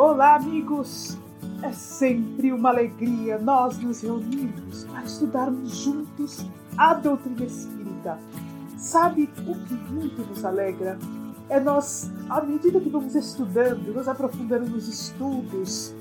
Olá, amigos! É sempre uma alegria nós nos reunirmos para estudarmos juntos a doutrina espírita. Sabe o que muito nos alegra? É nós, à medida que vamos estudando, nos aprofundando nos estudos,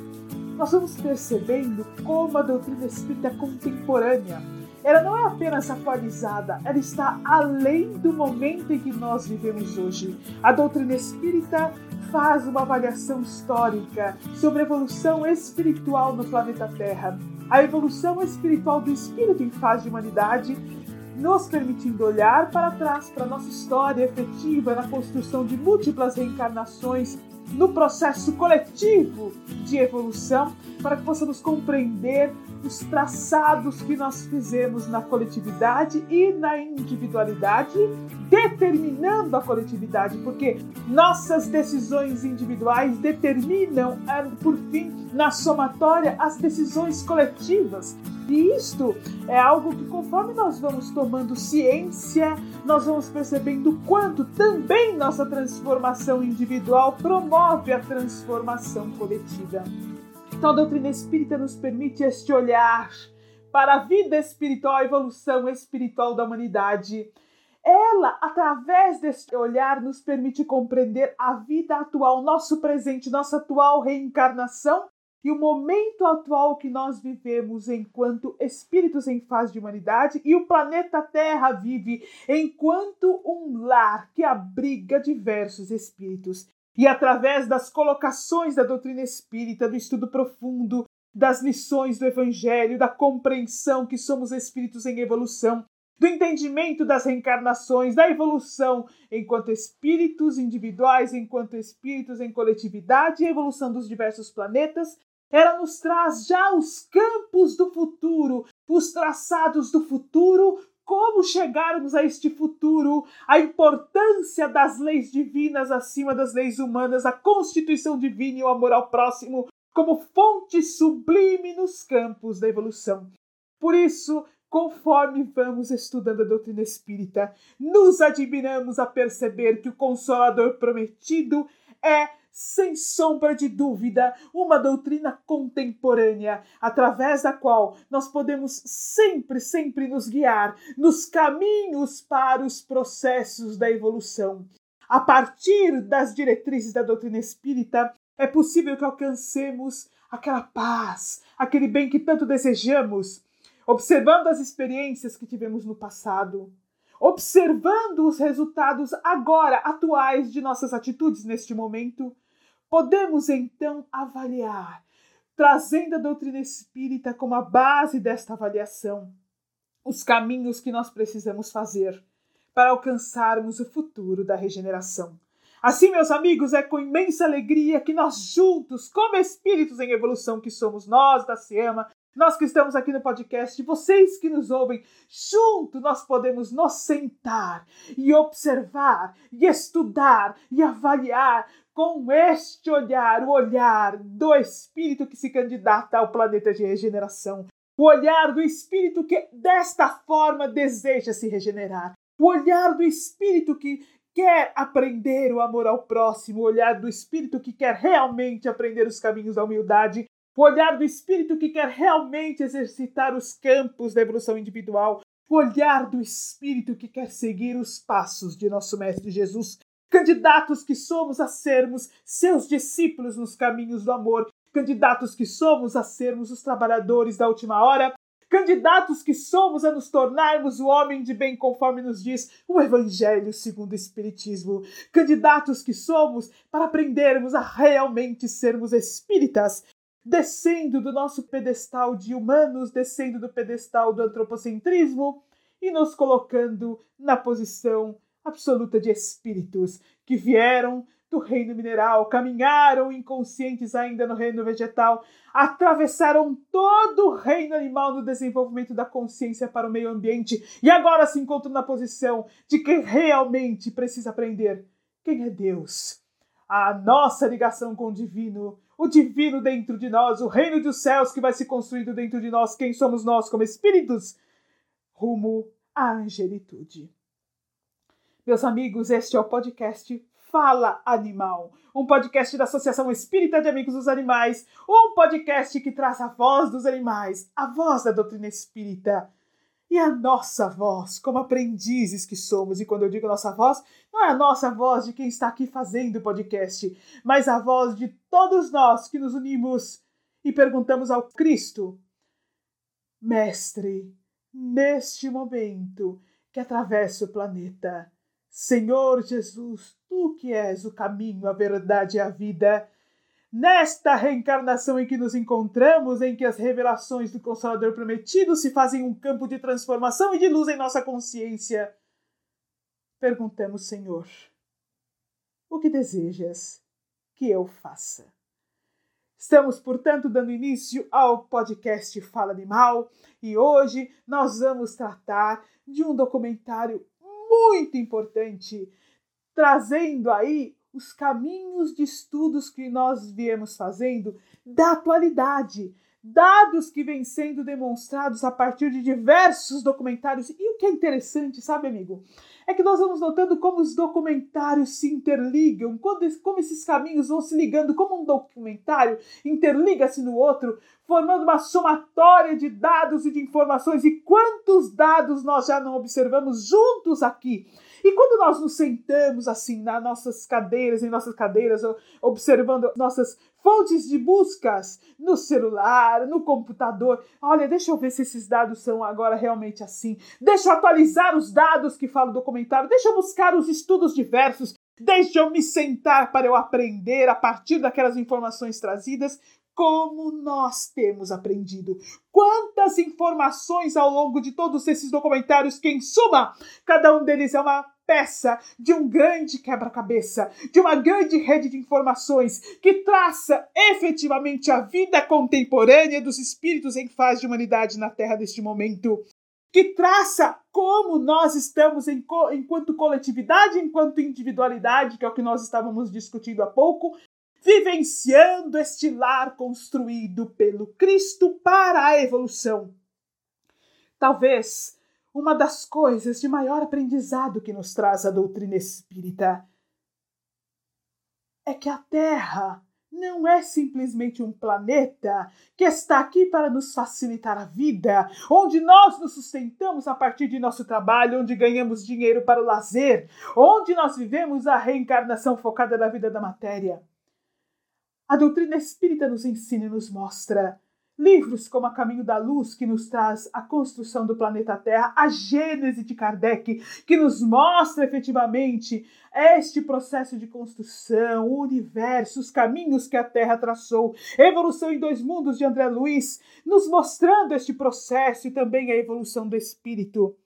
nós vamos percebendo como a doutrina espírita é contemporânea. Ela não é apenas atualizada, ela está além do momento em que nós vivemos hoje. A doutrina espírita faz uma avaliação histórica sobre a evolução espiritual no planeta Terra, a evolução espiritual do espírito em fase de humanidade, nos permitindo olhar para trás para nossa história efetiva na construção de múltiplas reencarnações no processo coletivo de evolução, para que possamos compreender os traçados que nós fizemos na coletividade e na individualidade, determinando a coletividade, porque nossas decisões individuais determinam, por fim, na somatória, as decisões coletivas. Isto é algo que, conforme nós vamos tomando ciência, nós vamos percebendo quanto também nossa transformação individual promove a transformação coletiva. Então, a doutrina espírita nos permite este olhar para a vida espiritual, a evolução espiritual da humanidade. Ela, através deste olhar, nos permite compreender a vida atual, nosso presente, nossa atual reencarnação e o momento atual que nós vivemos enquanto espíritos em fase de humanidade e o planeta Terra vive enquanto um lar que abriga diversos espíritos. E através das colocações da doutrina espírita, do estudo profundo, das lições do Evangelho, da compreensão que somos espíritos em evolução, do entendimento das reencarnações, da evolução enquanto espíritos individuais, enquanto espíritos em coletividade a evolução dos diversos planetas, ela nos traz já os campos do futuro, os traçados do futuro como chegarmos a este futuro, a importância das leis divinas acima das leis humanas, a constituição divina e o amor ao próximo como fonte sublime nos campos da evolução. Por isso, conforme vamos estudando a doutrina espírita, nos admiramos a perceber que o Consolador prometido é sem sombra de dúvida, uma doutrina contemporânea, através da qual nós podemos sempre, sempre nos guiar nos caminhos para os processos da evolução. A partir das diretrizes da doutrina espírita, é possível que alcancemos aquela paz, aquele bem que tanto desejamos, observando as experiências que tivemos no passado, observando os resultados agora atuais de nossas atitudes neste momento, podemos então avaliar, trazendo a doutrina espírita como a base desta avaliação, os caminhos que nós precisamos fazer para alcançarmos o futuro da regeneração. Assim, meus amigos, é com imensa alegria que nós juntos, como espíritos em evolução que somos nós da SEAMA, nós que estamos aqui no podcast, vocês que nos ouvem, junto nós podemos nos sentar e observar, e estudar, e avaliar com este olhar, o olhar do espírito que se candidata ao planeta de regeneração, o olhar do espírito que desta forma deseja se regenerar, o olhar do espírito que quer aprender o amor ao próximo, o olhar do espírito que quer realmente aprender os caminhos da humildade, o olhar do espírito que quer realmente exercitar os campos da evolução individual, o olhar do espírito que quer seguir os passos de nosso Mestre Jesus, candidatos que somos a sermos seus discípulos nos caminhos do amor, candidatos que somos a sermos os trabalhadores da última hora, candidatos que somos a nos tornarmos o homem de bem, conforme nos diz o Evangelho segundo o Espiritismo, candidatos que somos para aprendermos a realmente sermos espíritas, descendo do nosso pedestal de humanos, descendo do pedestal do antropocentrismo e nos colocando na posição absoluta de espíritos que vieram do reino mineral, caminharam inconscientes ainda no reino vegetal, atravessaram todo o reino animal no desenvolvimento da consciência para o meio ambiente e agora se encontram na posição de quem realmente precisa aprender quem é Deus. A nossa ligação com o divino, o divino dentro de nós, o reino dos céus que vai se construindo dentro de nós, quem somos nós como espíritos, rumo à angelitude. Meus amigos, este é o podcast Fala Animal, um podcast da Associação Espírita de Amigos dos Animais, um podcast que traz a voz dos animais, a voz da doutrina espírita e a nossa voz, como aprendizes que somos. E quando eu digo nossa voz, não é a nossa voz de quem está aqui fazendo o podcast, mas a voz de todos nós que nos unimos e perguntamos ao Cristo: Mestre, neste momento que atravessa o planeta, Senhor Jesus, tu que és o caminho, a verdade e a vida, nesta reencarnação em que nos encontramos, em que as revelações do Consolador prometido se fazem um campo de transformação e de luz em nossa consciência, perguntamos, Senhor, o que desejas que eu faça? Estamos, portanto, dando início ao podcast Fala Animal e hoje nós vamos tratar de um documentário muito importante, trazendo aí os caminhos de estudos que nós viemos fazendo da atualidade, dados que vêm sendo demonstrados a partir de diversos documentários. E o que é interessante, sabe, amigo? É que nós vamos notando como os documentários se interligam, como esses caminhos vão se ligando, como um documentário interliga-se no outro, formando uma somatória de dados e de informações. E quantos dados nós já não observamos juntos aqui? E quando nós nos sentamos assim nas nossas cadeiras, em nossas cadeiras, observando nossas fontes de buscas no celular, no computador, olha, deixa eu ver se esses dados são agora realmente assim. Deixa eu atualizar os dados que falo do comentário, deixa eu buscar os estudos diversos, deixa eu me sentar para eu aprender a partir daquelas informações trazidas. Como nós temos aprendido. Quantas informações ao longo de todos esses documentários? Que, em suma, cada um deles é uma peça de um grande quebra-cabeça, de uma grande rede de informações que traça efetivamente a vida contemporânea dos espíritos em fase de humanidade na Terra neste momento. Que traça como nós estamos enquanto coletividade, enquanto individualidade, que é o que nós estávamos discutindo há pouco, vivenciando este lar construído pelo Cristo para a evolução. Talvez uma das coisas de maior aprendizado que nos traz a doutrina espírita é que a Terra não é simplesmente um planeta que está aqui para nos facilitar a vida, onde nós nos sustentamos a partir de nosso trabalho, onde ganhamos dinheiro para o lazer, onde nós vivemos a reencarnação focada na vida da matéria. A doutrina espírita nos ensina e nos mostra. Livros como A Caminho da Luz, que nos traz a construção do planeta Terra, a Gênese de Kardec, que nos mostra efetivamente este processo de construção, o universo, os caminhos que a Terra traçou, Evolução em Dois Mundos de André Luiz, nos mostrando este processo e também a evolução do espírito.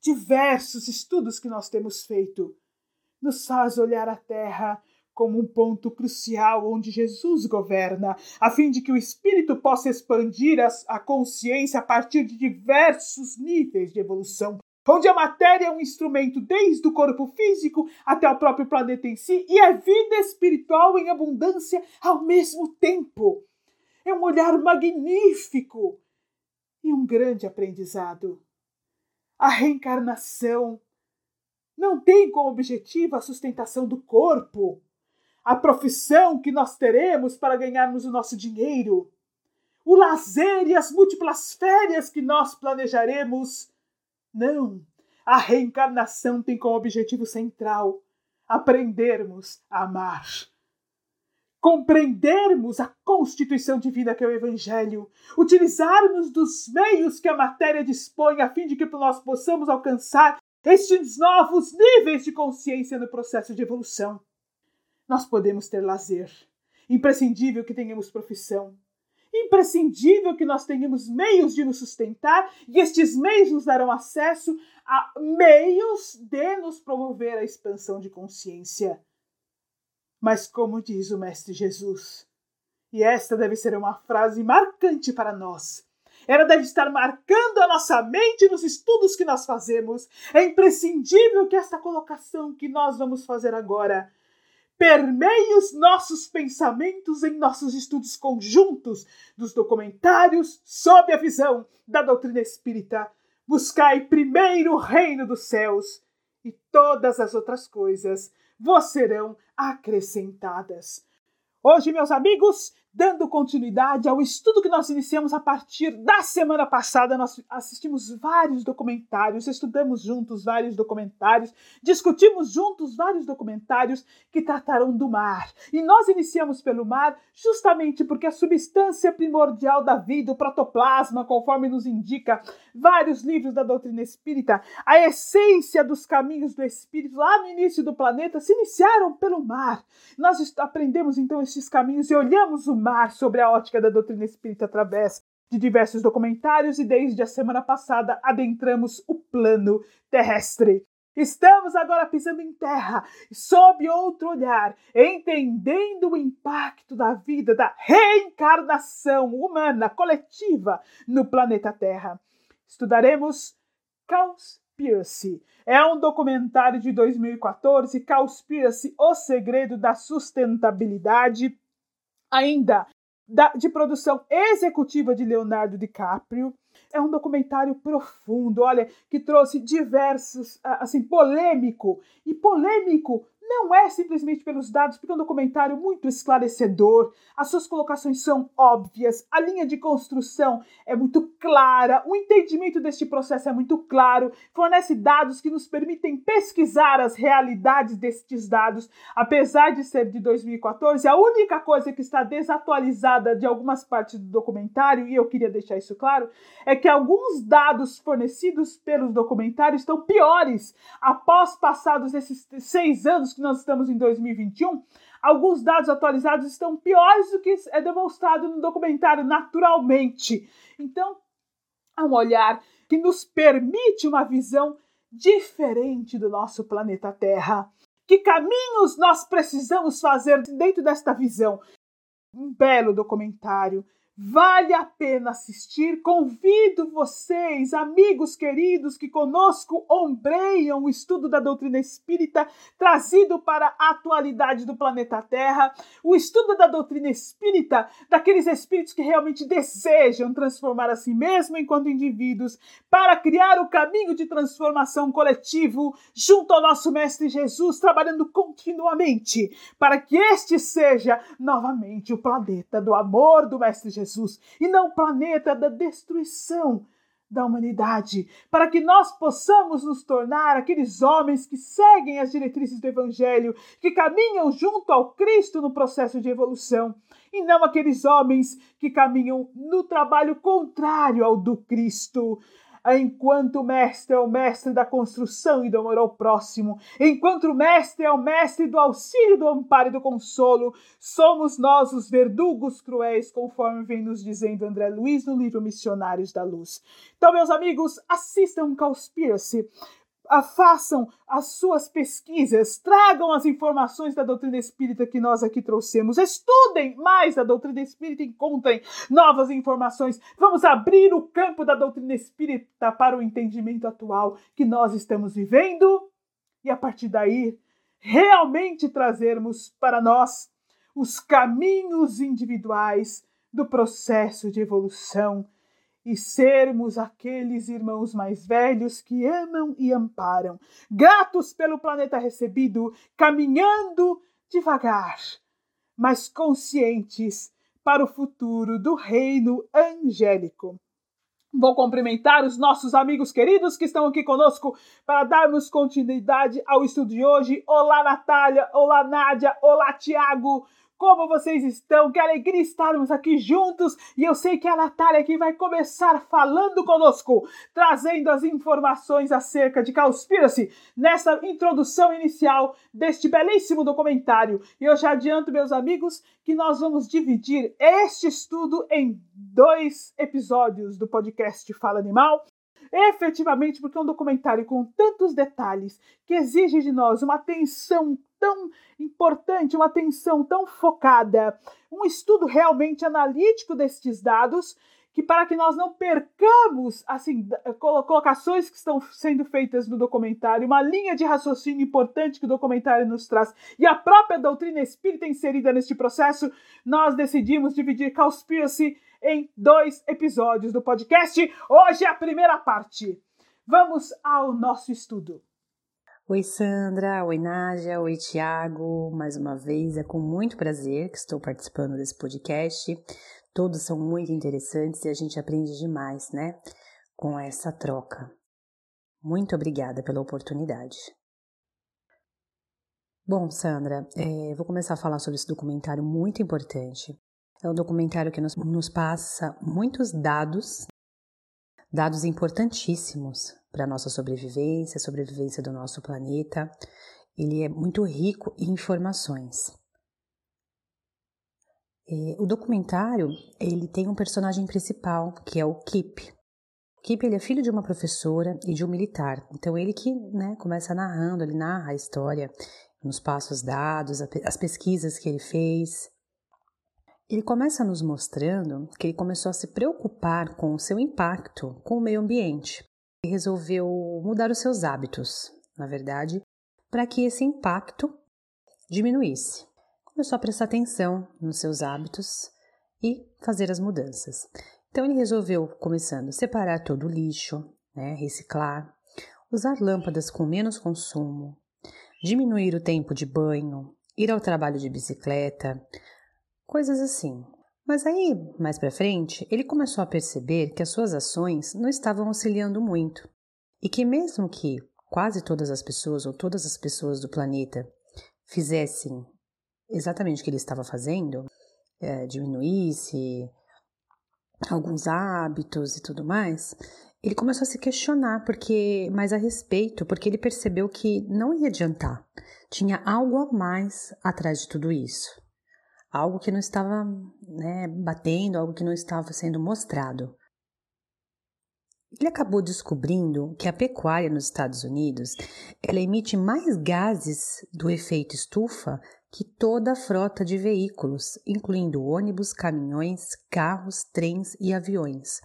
Diversos estudos que nós temos feito nos faz olhar a Terra como um ponto crucial onde Jesus governa, a fim de que o espírito possa expandir a, consciência a partir de diversos níveis de evolução, onde a matéria é um instrumento desde o corpo físico até o próprio planeta em si e a vida espiritual em abundância ao mesmo tempo. É um olhar magnífico e um grande aprendizado. A reencarnação não tem como objetivo a sustentação do corpo, a profissão que nós teremos para ganharmos o nosso dinheiro, o lazer e as múltiplas férias que nós planejaremos. Não, a reencarnação tem como objetivo central aprendermos a amar. Compreendermos a constituição divina que é o Evangelho, utilizarmos dos meios que a matéria dispõe a fim de que nós possamos alcançar estes novos níveis de consciência no processo de evolução nós podemos ter lazer. Imprescindível que tenhamos profissão. Imprescindível que nós tenhamos meios de nos sustentar e estes meios nos darão acesso a meios de nos promover a expansão de consciência. Mas, como diz o Mestre Jesus, e esta deve ser uma frase marcante para nós, ela deve estar marcando a nossa mente nos estudos que nós fazemos. É imprescindível que esta colocação que nós vamos fazer agora permeie os nossos pensamentos em nossos estudos conjuntos dos documentários sob a visão da doutrina espírita. Buscai primeiro o reino dos céus e todas as outras coisas vos serão acrescentadas. Hoje, meus amigos, dando continuidade ao estudo que nós iniciamos a partir da semana passada. Nós assistimos vários documentários, estudamos juntos vários documentários, discutimos juntos vários documentários que tratarão do mar. E nós iniciamos pelo mar justamente porque a substância primordial da vida, o protoplasma, conforme nos indica vários livros da doutrina espírita, a essência dos caminhos do espírito lá no início do planeta se iniciaram pelo mar. Nós aprendemos então esses caminhos e olhamos o sobre a ótica da doutrina espírita através de diversos documentários e desde a semana passada adentramos o plano terrestre. Estamos agora pisando em terra, sob outro olhar, entendendo o impacto da vida, da reencarnação humana coletiva no planeta Terra. Estudaremos Cowspiracy. É um documentário de 2014, Cowspiracy, O Segredo da Sustentabilidade. Ainda da, de produção executiva de Leonardo DiCaprio. É um documentário profundo, olha, que trouxe diversos, assim, polêmico. E polêmico não é simplesmente pelos dados, porque é um documentário muito esclarecedor, as suas colocações são óbvias, a linha de construção é muito clara, o entendimento deste processo é muito claro, fornece dados que nos permitem pesquisar as realidades destes dados, apesar de ser de 2014, a única coisa que está desatualizada de algumas partes do documentário, e eu queria deixar isso claro, é que alguns dados fornecidos pelos documentários estão piores. Após passados esses seis anos que nós estamos em 2021, alguns dados atualizados estão piores do que é demonstrado no documentário naturalmente. Então, é um olhar que nos permite uma visão diferente do nosso planeta Terra. Que caminhos nós precisamos fazer dentro desta visão? Um belo documentário Vale a pena assistir. Convido vocês, amigos queridos, que conosco ombreiam o estudo da doutrina espírita trazido para a atualidade do planeta Terra, o estudo da doutrina espírita daqueles espíritos que realmente desejam transformar a si mesmo enquanto indivíduos para criar o caminho de transformação coletivo junto ao nosso mestre Jesus, trabalhando continuamente para que este seja novamente o planeta do amor do mestre Jesus Jesus e não planeta da destruição da humanidade, para que nós possamos nos tornar aqueles homens que seguem as diretrizes do Evangelho, que caminham junto ao Cristo no processo de evolução, e não aqueles homens que caminham no trabalho contrário ao do Cristo, enquanto o mestre é o mestre da construção e do amor ao próximo, enquanto o mestre é o mestre do auxílio, do amparo e do consolo, somos nós os verdugos cruéis, conforme vem nos dizendo André Luiz no livro Missionários da Luz. Então, meus amigos, assistam Conspiracy façam as suas pesquisas, tragam as informações da doutrina espírita que nós aqui trouxemos, estudem mais a doutrina espírita, encontrem novas informações. Vamos abrir o campo da doutrina espírita para o entendimento atual que nós estamos vivendo e a partir daí realmente trazermos para nós os caminhos individuais do processo de evolução e sermos aqueles irmãos mais velhos que amam e amparam, gratos pelo planeta recebido, caminhando devagar, mas conscientes para o futuro do reino angélico. Vou cumprimentar os nossos amigos queridos que estão aqui conosco para darmos continuidade ao estudo de hoje. Olá, Natália. Olá, Nádia. Olá, Tiago. Como vocês estão? Que alegria estarmos aqui juntos! E eu sei que a Natália aqui vai começar falando conosco, trazendo as informações acerca de Cowspiracy nessa introdução inicial deste belíssimo documentário. E eu já adianto, meus amigos, que nós vamos dividir este estudo em dois episódios do podcast Fala Animal efetivamente porque é um documentário com tantos detalhes que exige de nós uma atenção tão importante, uma atenção tão focada, um estudo realmente analítico destes dados, que para que nós não percamos assim colocações que estão sendo feitas no documentário, uma linha de raciocínio importante que o documentário nos traz e a própria doutrina espírita inserida neste processo, nós decidimos dividir Cowspiracy em dois episódios do podcast. Hoje é a primeira parte. Vamos ao nosso estudo. Oi Sandra, oi Nádia, oi Tiago. Mais uma vez é com muito prazer que estou participando desse podcast. Todos são muito interessantes e a gente aprende demais, né? Com essa troca. Muito obrigada pela oportunidade. Bom, Sandra, é, vou começar a falar sobre esse documentário muito importante. É um documentário que nos, nos passa muitos dados, dados importantíssimos para a nossa sobrevivência, sobrevivência do nosso planeta. Ele é muito rico em informações. É, o documentário ele tem um personagem principal que é o Kip. O Kip ele é filho de uma professora e de um militar. Então ele que né, começa narrando, ele narra a história nos passos dados, as pesquisas que ele fez. Ele começa nos mostrando que ele começou a se preocupar com o seu impacto com o meio ambiente resolveu mudar os seus hábitos, na verdade, para que esse impacto diminuísse. Começou a prestar atenção nos seus hábitos e fazer as mudanças. Então ele resolveu, começando, separar todo o lixo, né, reciclar, usar lâmpadas com menos consumo, diminuir o tempo de banho, ir ao trabalho de bicicleta, coisas assim. Mas aí, mais para frente, ele começou a perceber que as suas ações não estavam auxiliando muito e que mesmo que quase todas as pessoas ou todas as pessoas do planeta fizessem exatamente o que ele estava fazendo, é, diminuísse alguns hábitos e tudo mais, ele começou a se questionar porque mais a respeito, porque ele percebeu que não ia adiantar. Tinha algo a mais atrás de tudo isso algo que não estava né, batendo, algo que não estava sendo mostrado. Ele acabou descobrindo que a pecuária nos Estados Unidos ela emite mais gases do efeito estufa que toda a frota de veículos, incluindo ônibus, caminhões, carros, trens e aviões.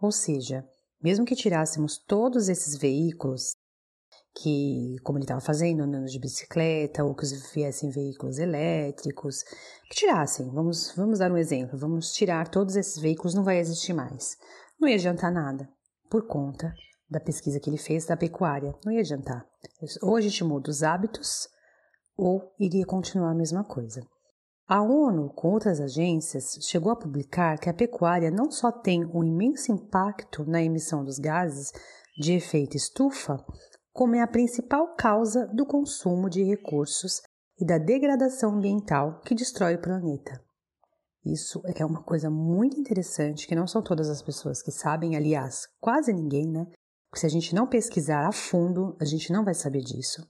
Ou seja, mesmo que tirássemos todos esses veículos que, como ele estava fazendo, andando de bicicleta, ou que viessem veículos elétricos, que tirassem. Vamos, vamos dar um exemplo. Vamos tirar todos esses veículos, não vai existir mais. Não ia adiantar nada, por conta da pesquisa que ele fez da pecuária. Não ia adiantar. Ou a gente muda os hábitos, ou iria continuar a mesma coisa. A ONU, com outras agências, chegou a publicar que a pecuária não só tem um imenso impacto na emissão dos gases de efeito estufa, como é a principal causa do consumo de recursos e da degradação ambiental que destrói o planeta. Isso é uma coisa muito interessante que não são todas as pessoas que sabem, aliás, quase ninguém, né? Porque se a gente não pesquisar a fundo, a gente não vai saber disso.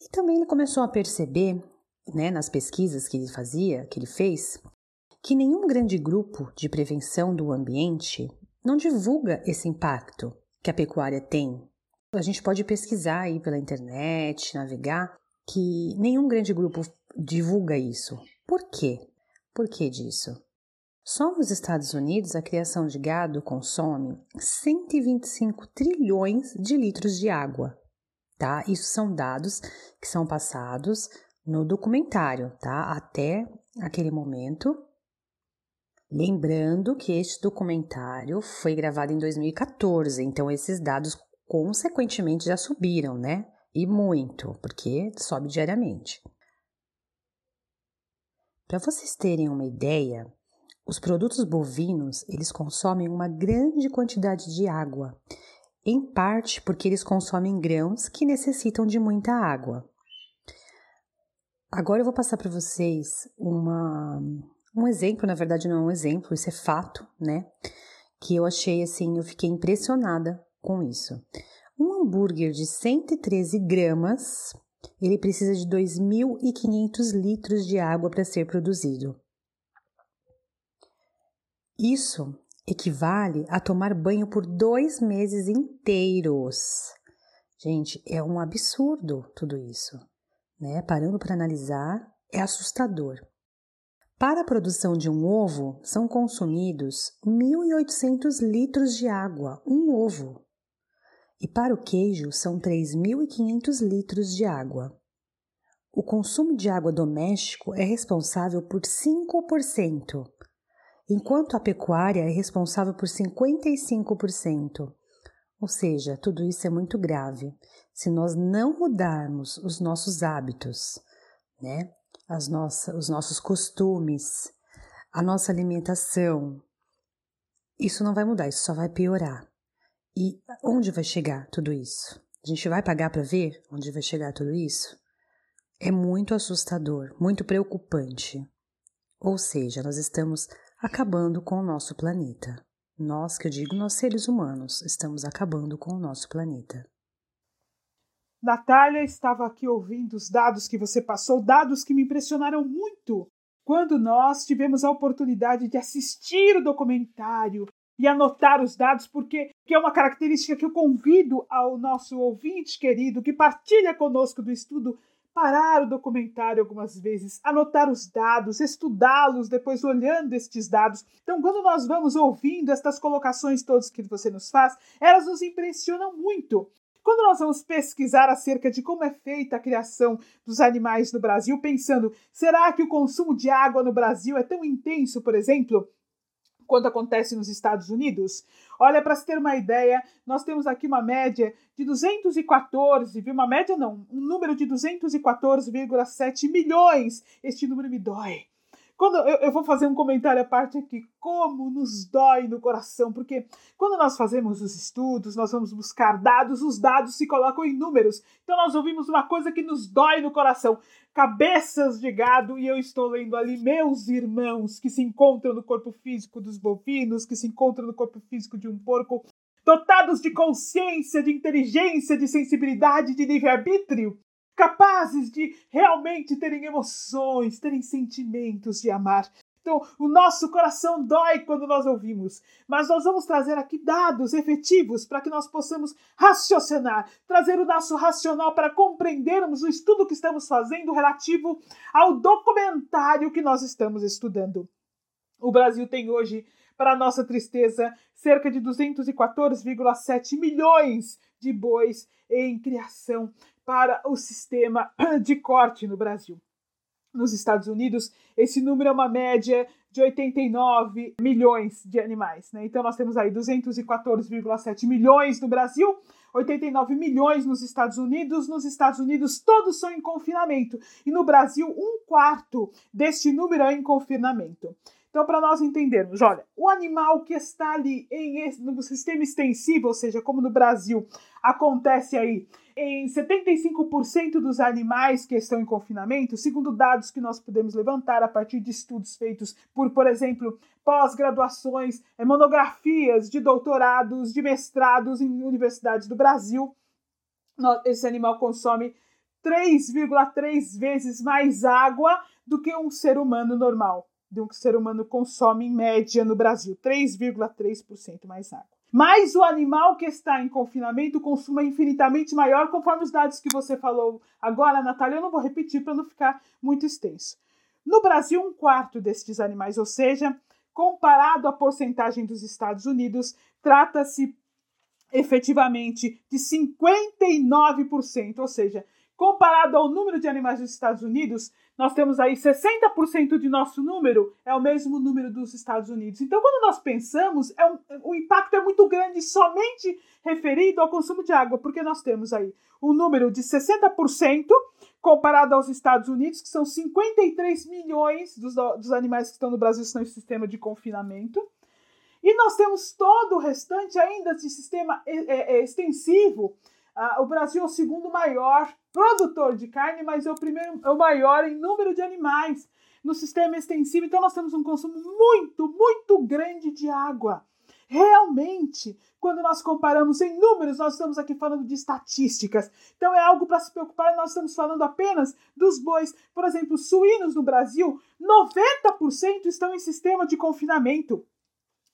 E também ele começou a perceber, né, nas pesquisas que ele fazia, que ele fez, que nenhum grande grupo de prevenção do ambiente não divulga esse impacto que a pecuária tem. A gente pode pesquisar aí pela internet, navegar, que nenhum grande grupo divulga isso. Por quê? Por que disso? Só nos Estados Unidos a criação de gado consome 125 trilhões de litros de água, tá? Isso são dados que são passados no documentário, tá? Até aquele momento Lembrando que este documentário foi gravado em 2014, então esses dados consequentemente já subiram, né? E muito, porque sobe diariamente. Para vocês terem uma ideia, os produtos bovinos, eles consomem uma grande quantidade de água, em parte porque eles consomem grãos que necessitam de muita água. Agora eu vou passar para vocês uma um exemplo, na verdade não é um exemplo, isso é fato, né? Que eu achei assim, eu fiquei impressionada com isso. Um hambúrguer de 113 gramas, ele precisa de 2.500 litros de água para ser produzido. Isso equivale a tomar banho por dois meses inteiros. Gente, é um absurdo tudo isso, né? Parando para analisar, é assustador. Para a produção de um ovo, são consumidos 1.800 litros de água, um ovo. E para o queijo, são 3.500 litros de água. O consumo de água doméstico é responsável por 5%, enquanto a pecuária é responsável por 55%. Ou seja, tudo isso é muito grave. Se nós não mudarmos os nossos hábitos, né? As nossas, os nossos costumes, a nossa alimentação, isso não vai mudar, isso só vai piorar. E onde vai chegar tudo isso? A gente vai pagar para ver onde vai chegar tudo isso? É muito assustador, muito preocupante. Ou seja, nós estamos acabando com o nosso planeta. Nós, que eu digo, nós seres humanos, estamos acabando com o nosso planeta. Natália estava aqui ouvindo os dados que você passou, dados que me impressionaram muito quando nós tivemos a oportunidade de assistir o documentário e anotar os dados, porque que é uma característica que eu convido ao nosso ouvinte querido que partilha conosco do estudo parar o documentário algumas vezes, anotar os dados, estudá-los, depois olhando estes dados. Então, quando nós vamos ouvindo estas colocações todas que você nos faz, elas nos impressionam muito. Quando nós vamos pesquisar acerca de como é feita a criação dos animais no Brasil, pensando, será que o consumo de água no Brasil é tão intenso, por exemplo, quanto acontece nos Estados Unidos? Olha, para se ter uma ideia, nós temos aqui uma média de 214, viu? Uma média não, um número de 214,7 milhões. Este número me dói. Quando eu, eu, vou fazer um comentário à parte aqui, como nos dói no coração, porque quando nós fazemos os estudos, nós vamos buscar dados, os dados se colocam em números. Então nós ouvimos uma coisa que nos dói no coração. Cabeças de gado, e eu estou lendo ali meus irmãos que se encontram no corpo físico dos bovinos, que se encontram no corpo físico de um porco, dotados de consciência, de inteligência, de sensibilidade, de livre-arbítrio, capazes de realmente terem emoções, terem sentimentos de amar. Então, o nosso coração dói quando nós ouvimos, mas nós vamos trazer aqui dados efetivos para que nós possamos raciocinar, trazer o nosso racional para compreendermos o estudo que estamos fazendo relativo ao documentário que nós estamos estudando. O Brasil tem hoje, para nossa tristeza, cerca de 214,7 milhões de bois em criação para o sistema de corte no Brasil. Nos Estados Unidos, esse número é uma média de 89 milhões de animais. Né? Então, nós temos aí 214,7 milhões no Brasil, 89 milhões nos Estados Unidos. Nos Estados Unidos, todos são em confinamento. E no Brasil, um quarto deste número é em confinamento. Então, para nós entendermos, olha, o animal que está ali em, no sistema extensivo, ou seja, como no Brasil acontece aí em 75% dos animais que estão em confinamento, segundo dados que nós podemos levantar a partir de estudos feitos por, por exemplo, pós-graduações, eh, monografias de doutorados, de mestrados em universidades do Brasil, esse animal consome 3,3 vezes mais água do que um ser humano normal do que o ser humano consome em média no Brasil, 3,3% mais água. Mas o animal que está em confinamento consuma infinitamente maior, conforme os dados que você falou agora, Natália. Eu não vou repetir para não ficar muito extenso. No Brasil, um quarto destes animais, ou seja, comparado à porcentagem dos Estados Unidos, trata-se efetivamente de 59%, ou seja, comparado ao número de animais dos Estados Unidos, nós temos aí 60% de nosso número é o mesmo número dos Estados Unidos. Então, quando nós pensamos, é um, o impacto é muito grande somente referido ao consumo de água, porque nós temos aí um número de 60% comparado aos Estados Unidos, que são 53 milhões dos, dos animais que estão no Brasil estão em sistema de confinamento. E nós temos todo o restante ainda de sistema é, é, é extensivo, Uh, o Brasil é o segundo maior produtor de carne, mas é o primeiro, é o maior em número de animais no sistema extensivo. Então nós temos um consumo muito, muito grande de água. Realmente, quando nós comparamos em números, nós estamos aqui falando de estatísticas. Então é algo para se preocupar, nós estamos falando apenas dos bois. Por exemplo, suínos no Brasil, 90% estão em sistema de confinamento.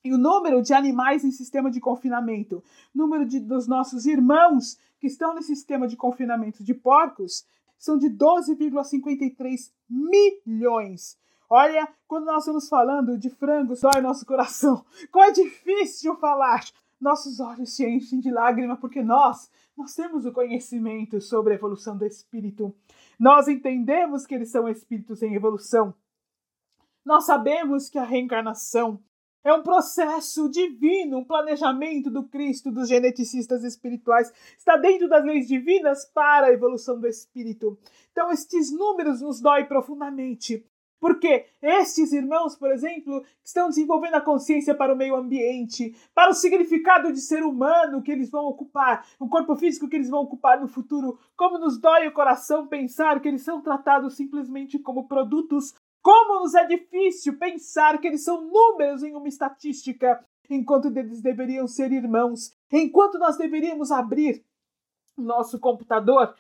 E o número de animais em sistema de confinamento, número de, dos nossos irmãos que estão nesse sistema de confinamento de porcos, são de 12,53 milhões. Olha, quando nós estamos falando de frangos, dói nosso coração. Como é difícil falar. Nossos olhos se enchem de lágrima porque nós, nós temos o conhecimento sobre a evolução do espírito. Nós entendemos que eles são espíritos em evolução. Nós sabemos que a reencarnação É um processo divino, um planejamento do Cristo, dos geneticistas espirituais. Está dentro das leis divinas para a evolução do espírito. Então, estes números nos dói profundamente. Porque estes irmãos, por exemplo, estão desenvolvendo a consciência para o meio ambiente, para o significado de ser humano que eles vão ocupar, o corpo físico que eles vão ocupar no futuro. Como nos dói o coração pensar que eles são tratados simplesmente como produtos. Como nos é difícil pensar que eles são números em uma estatística, enquanto eles deveriam ser irmãos, enquanto nós deveríamos abrir nosso computador,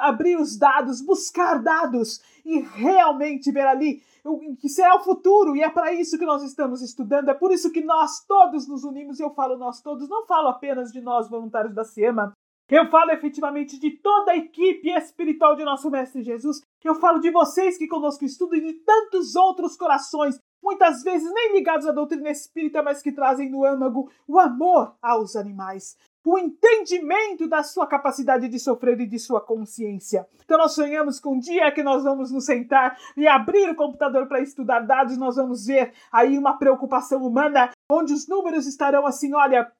abrir os dados, buscar dados e realmente ver ali o que será o futuro. E é para isso que nós estamos estudando, é por isso que nós todos nos unimos. E eu falo nós todos, não falo apenas de nós, voluntários da SEMA. Eu falo efetivamente de toda a equipe espiritual de nosso Mestre Jesus. Eu falo de vocês que conosco estudam e de tantos outros corações, muitas vezes nem ligados à doutrina espírita, mas que trazem no âmago o amor aos animais o entendimento da sua capacidade de sofrer e de sua consciência. Então nós sonhamos com um dia que nós vamos nos sentar e abrir o computador para estudar dados, nós vamos ver aí uma preocupação humana, onde os números estarão assim, olha,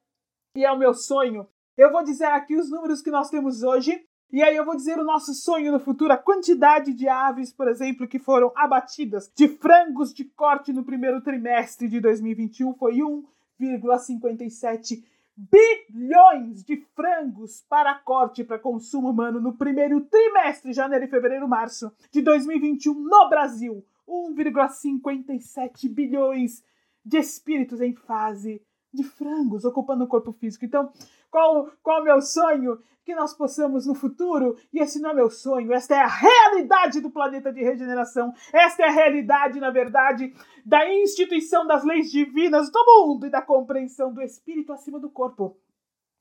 e é o meu sonho. Eu vou dizer aqui os números que nós temos hoje, e aí eu vou dizer o nosso sonho no futuro, a quantidade de aves, por exemplo, que foram abatidas, de frangos de corte no primeiro trimestre de 2021 foi 1,57 bilhões de frangos para corte para consumo humano no primeiro trimestre, janeiro e fevereiro, março de 2021 no Brasil. 1,57 bilhões de espíritos em fase de frangos ocupando o corpo físico. Então, qual, qual é o meu sonho? Que nós possamos no futuro, e esse não é meu sonho, esta é a realidade do planeta de regeneração, esta é a realidade, na verdade, da instituição das leis divinas do mundo e da compreensão do espírito acima do corpo.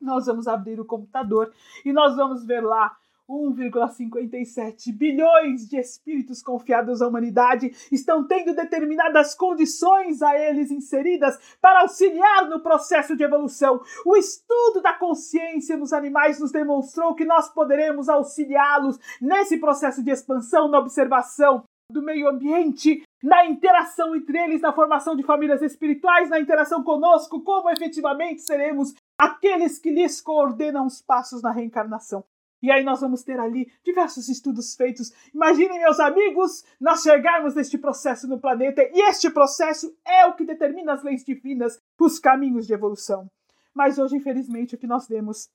Nós vamos abrir o computador e nós vamos ver lá 1,57 bilhões de espíritos confiados à humanidade estão tendo determinadas condições a eles inseridas para auxiliar no processo de evolução. O estudo da consciência nos animais nos demonstrou que nós poderemos auxiliá-los nesse processo de expansão, na observação do meio ambiente, na interação entre eles, na formação de famílias espirituais, na interação conosco, como efetivamente seremos aqueles que lhes coordenam os passos na reencarnação. E aí nós vamos ter ali diversos estudos feitos. Imaginem, meus amigos, nós chegarmos neste processo no planeta e este processo é o que determina as leis divinas, os caminhos de evolução. Mas hoje, infelizmente, o que nós vemos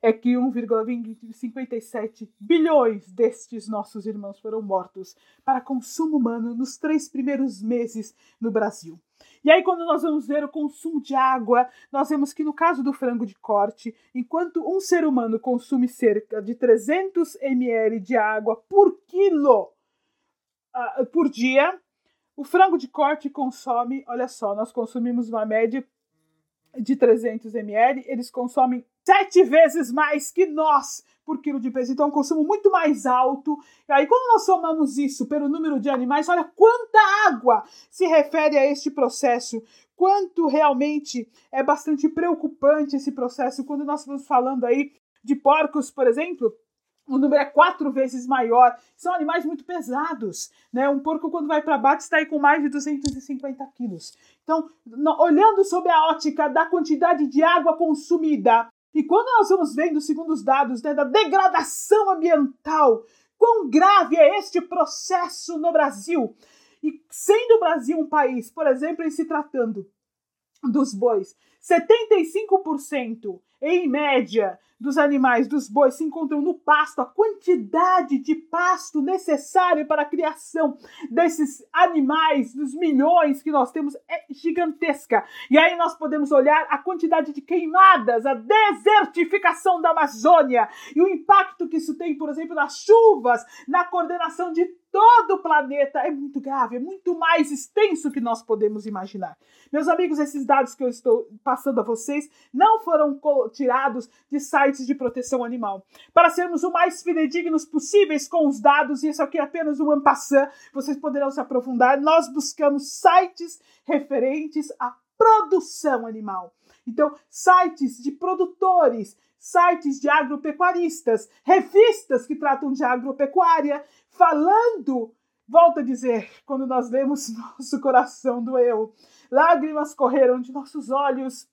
é que 1,57 bilhões destes nossos irmãos foram mortos para consumo humano nos três primeiros meses no Brasil. E aí, quando nós vamos ver o consumo de água, nós vemos que no caso do frango de corte, enquanto um ser humano consome cerca de 300 ml de água por quilo uh, por dia, o frango de corte consome, olha só, nós consumimos uma média de 300 ml, eles consomem sete vezes mais que nós por quilo de peso. Então, é um consumo muito mais alto. E aí, quando nós somamos isso pelo número de animais, olha quanta água se refere a este processo. Quanto realmente é bastante preocupante esse processo quando nós estamos falando aí de porcos, por exemplo, o número é quatro vezes maior. São animais muito pesados, né? Um porco, quando vai para abate, está aí com mais de 250 quilos. Então, olhando sob a ótica da quantidade de água consumida, e quando nós vamos vendo, segundo os dados, né, da degradação ambiental, quão grave é este processo no Brasil, e sendo o Brasil um país, por exemplo, em se tratando dos bois, 75% em média dos animais, dos bois, se encontram no pasto, a quantidade de pasto necessário para a criação desses animais, dos milhões que nós temos, é gigantesca. E aí nós podemos olhar a quantidade de queimadas, a desertificação da Amazônia e o impacto que isso tem, por exemplo, nas chuvas, na coordenação de todo o planeta é muito grave, é muito mais extenso que nós podemos imaginar. Meus amigos, esses dados que eu estou passando a vocês não foram tirados de sites de proteção animal. Para sermos o mais fidedignos possíveis com os dados, e isso aqui é apenas um ampassã, vocês poderão se aprofundar, nós buscamos sites referentes à produção animal. Então, sites de produtores, sites de agropecuaristas, revistas que tratam de agropecuária, falando, volto a dizer, quando nós lemos nosso coração doeu, Lágrimas correram de nossos olhos,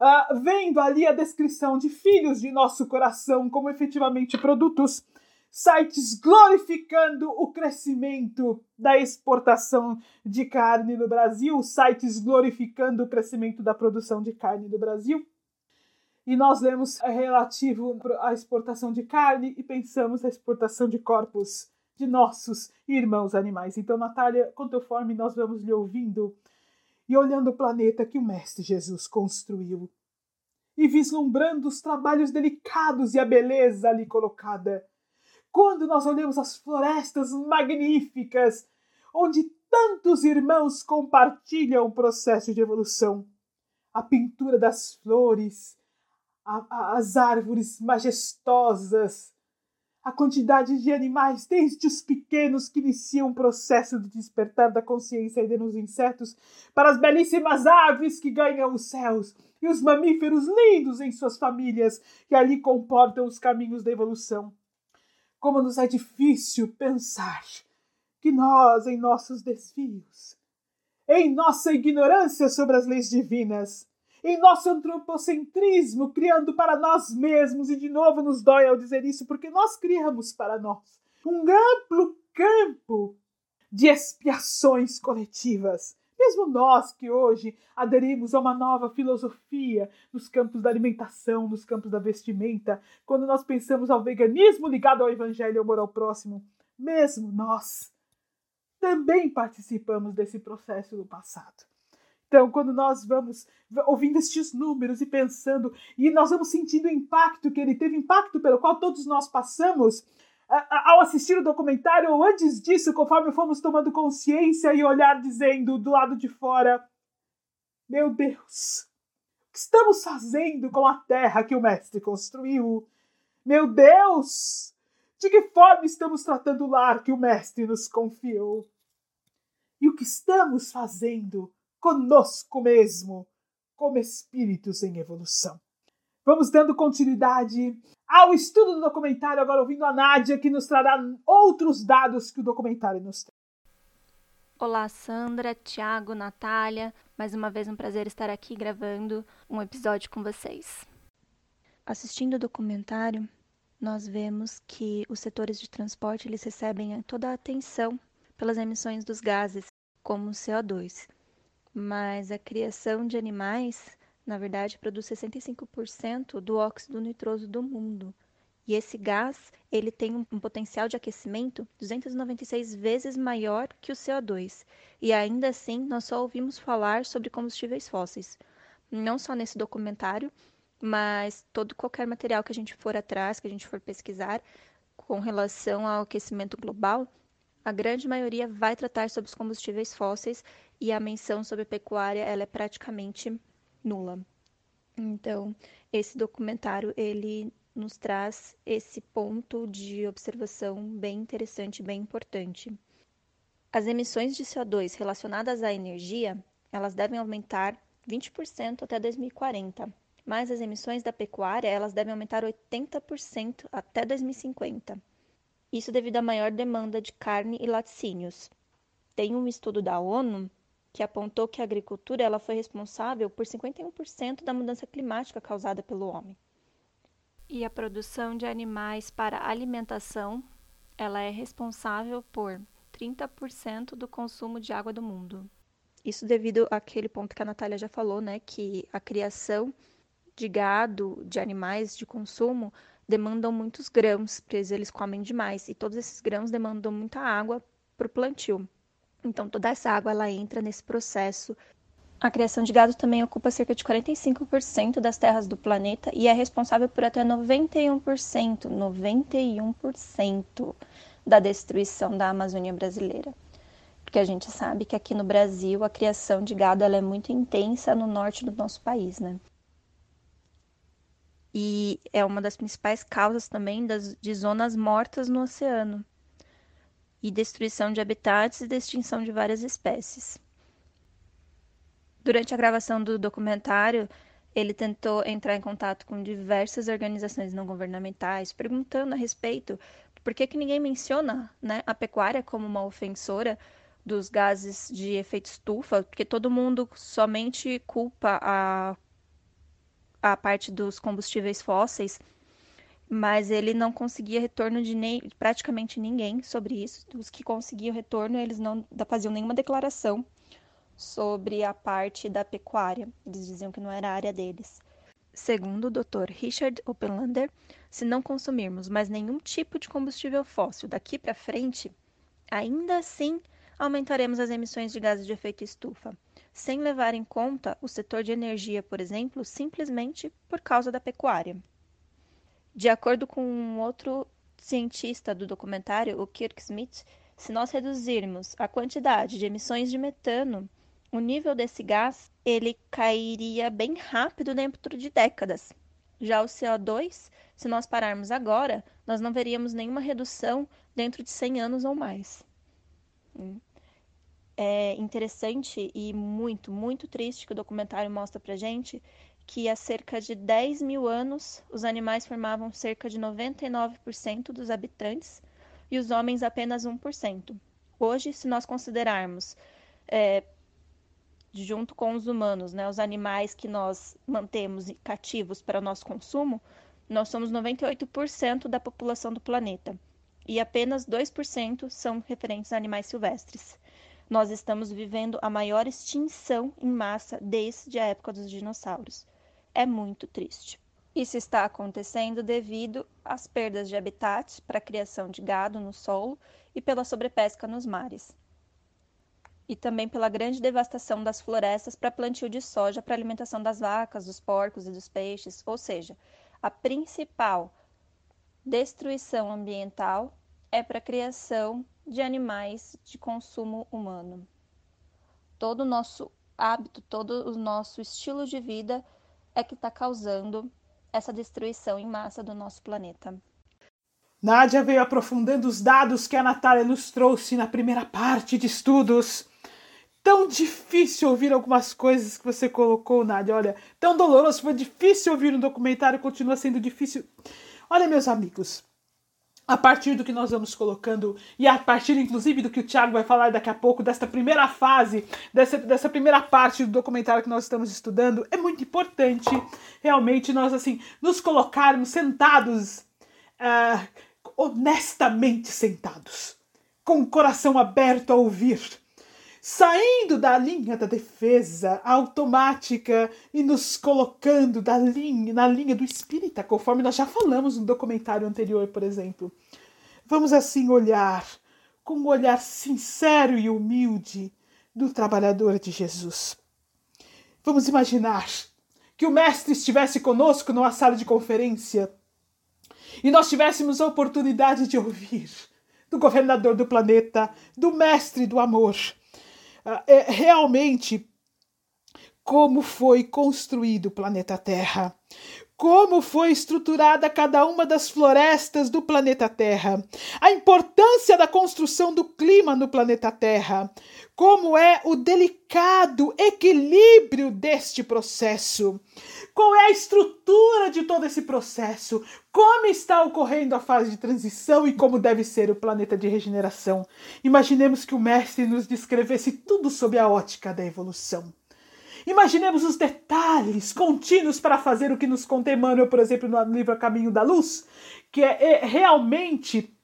uh, vendo ali a descrição de filhos de nosso coração como efetivamente produtos sites glorificando o crescimento da exportação de carne no Brasil, sites glorificando o crescimento da produção de carne no Brasil. E nós lemos relativo à exportação de carne e pensamos na exportação de corpos de nossos irmãos animais. Então, Natália, conforme nós vamos lhe ouvindo e olhando o planeta que o Mestre Jesus construiu, e vislumbrando os trabalhos delicados e a beleza ali colocada, quando nós olhamos as florestas magníficas, onde tantos irmãos compartilham o processo de evolução, a pintura das flores, a, a, as árvores majestosas, a quantidade de animais, desde os pequenos que iniciam o processo de despertar da consciência e nos insetos, para as belíssimas aves que ganham os céus, e os mamíferos lindos em suas famílias que ali comportam os caminhos da evolução. Como nos é difícil pensar que nós, em nossos desvios, em nossa ignorância sobre as leis divinas, em nosso antropocentrismo, criando para nós mesmos, e de novo nos dói ao dizer isso, porque nós criamos para nós um amplo campo de expiações coletivas. Mesmo nós que hoje aderimos a uma nova filosofia nos campos da alimentação, nos campos da vestimenta, quando nós pensamos ao veganismo ligado ao evangelho e ao moral próximo, mesmo nós também participamos desse processo no passado. Então, quando nós vamos ouvindo estes números e pensando, e nós vamos sentindo o impacto que ele teve, impacto pelo qual todos nós passamos, ao assistir o documentário, ou antes disso, conforme fomos tomando consciência e olhar dizendo do lado de fora: Meu Deus, o que estamos fazendo com a terra que o Mestre construiu? Meu Deus, de que forma estamos tratando o lar que o Mestre nos confiou? E o que estamos fazendo conosco mesmo, como espíritos em evolução? Vamos dando continuidade ao estudo do documentário, agora ouvindo a Nádia, que nos trará outros dados que o documentário nos traz. Olá, Sandra, Tiago, Natália. Mais uma vez um prazer estar aqui gravando um episódio com vocês. Assistindo o documentário, nós vemos que os setores de transporte eles recebem toda a atenção pelas emissões dos gases, como o CO2. Mas a criação de animais na verdade, produz 65% do óxido nitroso do mundo. E esse gás, ele tem um potencial de aquecimento 296 vezes maior que o CO2. E ainda assim, nós só ouvimos falar sobre combustíveis fósseis. Não só nesse documentário, mas todo qualquer material que a gente for atrás, que a gente for pesquisar com relação ao aquecimento global, a grande maioria vai tratar sobre os combustíveis fósseis e a menção sobre pecuária ela é praticamente nula. Então, esse documentário ele nos traz esse ponto de observação bem interessante, bem importante. As emissões de CO2 relacionadas à energia, elas devem aumentar 20% até 2040, mas as emissões da pecuária, elas devem aumentar 80% até 2050. Isso devido à maior demanda de carne e laticínios. Tem um estudo da ONU que apontou que a agricultura ela foi responsável por 51% da mudança climática causada pelo homem. E a produção de animais para alimentação, ela é responsável por 30% do consumo de água do mundo. Isso devido àquele ponto que a Natália já falou, né, que a criação de gado, de animais de consumo, demandam muitos grãos, porque eles comem demais, e todos esses grãos demandam muita água para o plantio. Então, toda essa água ela entra nesse processo. A criação de gado também ocupa cerca de 45% das terras do planeta e é responsável por até 91%, 91% da destruição da Amazônia brasileira. Porque a gente sabe que aqui no Brasil a criação de gado ela é muito intensa no norte do nosso país, né? E é uma das principais causas também das, de zonas mortas no oceano e destruição de habitats e extinção de várias espécies. Durante a gravação do documentário, ele tentou entrar em contato com diversas organizações não governamentais, perguntando a respeito por que, que ninguém menciona né, a pecuária como uma ofensora, dos gases de efeito estufa, porque todo mundo somente culpa a, a parte dos combustíveis fósseis, mas ele não conseguia retorno de nem, praticamente ninguém sobre isso. Os que conseguiam retorno, eles não faziam nenhuma declaração sobre a parte da pecuária. Eles diziam que não era a área deles. Segundo o Dr. Richard Oppenlander, se não consumirmos mais nenhum tipo de combustível fóssil daqui para frente, ainda assim aumentaremos as emissões de gases de efeito estufa, sem levar em conta o setor de energia, por exemplo, simplesmente por causa da pecuária. De acordo com um outro cientista do documentário, o Kirk Smith, se nós reduzirmos a quantidade de emissões de metano, o nível desse gás ele cairia bem rápido dentro de décadas. Já o CO2, se nós pararmos agora, nós não veríamos nenhuma redução dentro de 100 anos ou mais. É interessante e muito, muito triste que o documentário mostra pra gente que há cerca de 10 mil anos os animais formavam cerca de 99% dos habitantes e os homens apenas 1%. Hoje, se nós considerarmos, é, junto com os humanos, né, os animais que nós mantemos cativos para o nosso consumo, nós somos 98% da população do planeta e apenas 2% são referentes a animais silvestres nós estamos vivendo a maior extinção em massa desde a época dos dinossauros. É muito triste. Isso está acontecendo devido às perdas de habitat para a criação de gado no solo e pela sobrepesca nos mares. E também pela grande devastação das florestas para plantio de soja para alimentação das vacas, dos porcos e dos peixes, ou seja, a principal destruição ambiental é para a criação de animais de consumo humano. Todo o nosso hábito, todo o nosso estilo de vida é que está causando essa destruição em massa do nosso planeta. Nádia veio aprofundando os dados que a Natália nos trouxe na primeira parte de estudos. Tão difícil ouvir algumas coisas que você colocou, Nádia. Olha, tão doloroso, foi difícil ouvir no documentário, continua sendo difícil. Olha, meus amigos, a partir do que nós vamos colocando e a partir inclusive do que o Thiago vai falar daqui a pouco desta primeira fase, dessa, dessa primeira parte do documentário que nós estamos estudando, é muito importante realmente nós assim nos colocarmos sentados, uh, honestamente sentados, com o coração aberto a ouvir saindo da linha da defesa automática e nos colocando da linha, na linha do espírita, conforme nós já falamos no documentário anterior, por exemplo. Vamos assim olhar com um olhar sincero e humilde do trabalhador de Jesus. Vamos imaginar que o mestre estivesse conosco numa sala de conferência e nós tivéssemos a oportunidade de ouvir do governador do planeta, do mestre do amor, ah, é realmente como foi construído o planeta Terra, como foi estruturada cada uma das florestas do planeta Terra, a importância da construção do clima no planeta Terra, como é o delicado equilíbrio deste processo, qual é a estrutura de todo esse processo, como está ocorrendo a fase de transição e como deve ser o planeta de regeneração. Imaginemos que o mestre nos descrevesse tudo sob a ótica da evolução. Imaginemos os detalhes contínuos para fazer o que nos conta Emmanuel, por exemplo, no livro Caminho da Luz, que é, é realmente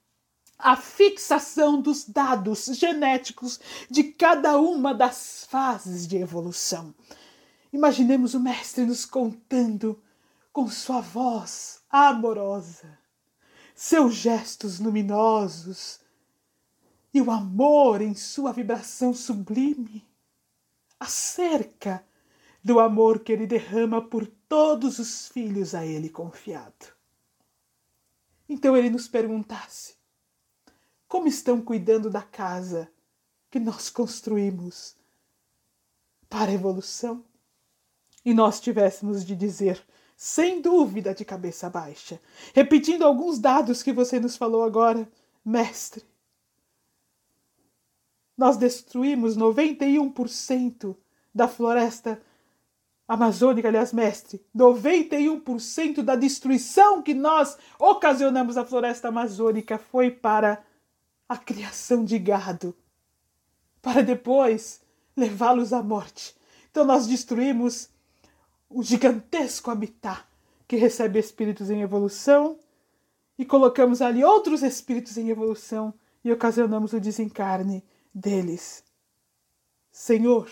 a fixação dos dados genéticos de cada uma das fases de evolução. Imaginemos o mestre nos contando com sua voz amorosa, seus gestos luminosos e o amor em sua vibração sublime acerca do amor que ele derrama por todos os filhos a ele confiado. Então ele nos perguntasse: como estão cuidando da casa que nós construímos para a evolução? E nós tivéssemos de dizer, sem dúvida, de cabeça baixa, repetindo alguns dados que você nos falou agora, mestre, nós destruímos 91% da floresta amazônica, aliás, mestre, 91% da destruição que nós ocasionamos à floresta amazônica foi para a criação de gado para depois levá-los à morte. Então nós destruímos o gigantesco habitat que recebe espíritos em evolução e colocamos ali outros espíritos em evolução e ocasionamos o desencarne deles. Senhor,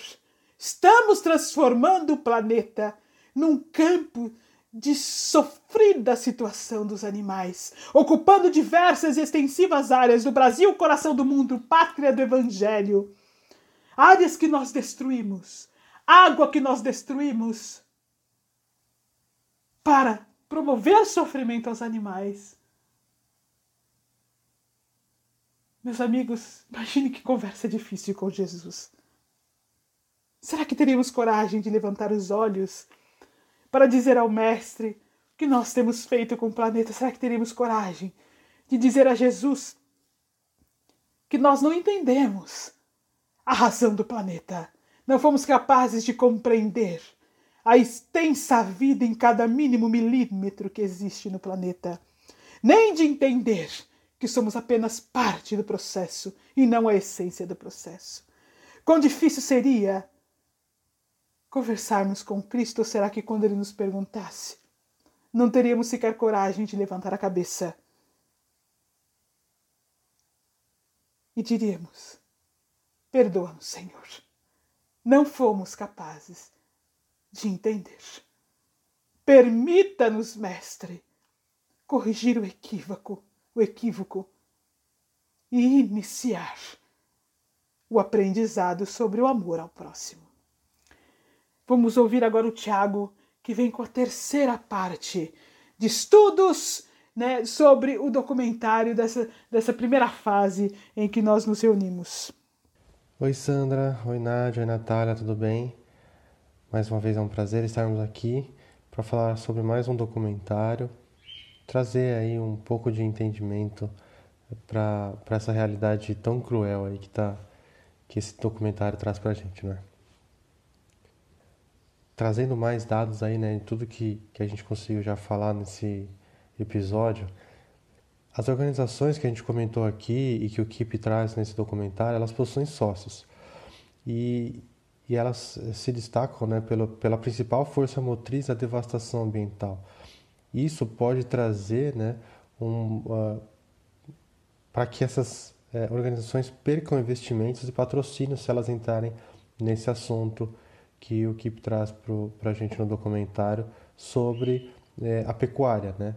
estamos transformando o planeta num campo de sofrida situação dos animais, ocupando diversas e extensivas áreas do Brasil, coração do mundo, pátria do Evangelho. Áreas que nós destruímos, água que nós destruímos, para promover sofrimento aos animais. Meus amigos, imagine que conversa difícil com Jesus. Será que teríamos coragem de levantar os olhos para dizer ao Mestre o que nós temos feito com o planeta? Será que teríamos coragem de dizer a Jesus que nós não entendemos a razão do planeta? Não fomos capazes de compreender a extensa vida em cada mínimo milímetro que existe no planeta, nem de entender que somos apenas parte do processo e não a essência do processo. Quão difícil seria conversarmos com Cristo, ou será que quando ele nos perguntasse, não teríamos sequer coragem de levantar a cabeça? E diríamos: Perdoa-nos, Senhor. Não fomos capazes de entender. Permita-nos, mestre, corrigir o equívoco, o equívoco e iniciar o aprendizado sobre o amor ao próximo. Vamos ouvir agora o Tiago, que vem com a terceira parte de estudos né, sobre o documentário dessa, dessa primeira fase em que nós nos reunimos. Oi, Sandra. Oi, Nádia. Oi, Natália. Tudo bem? Mais uma vez é um prazer estarmos aqui para falar sobre mais um documentário, trazer aí um pouco de entendimento para essa realidade tão cruel aí que tá que esse documentário traz para a gente, né? Trazendo mais dados aí, né, em tudo que, que a gente conseguiu já falar nesse episódio, as organizações que a gente comentou aqui e que o KIP traz nesse documentário, elas possuem sócios. E, e elas se destacam né, pelo, pela principal força motriz da devastação ambiental. Isso pode trazer né, um, uh, para que essas uh, organizações percam investimentos e patrocínios se elas entrarem nesse assunto que o KIP traz para a gente no documentário sobre uh, a pecuária. Né?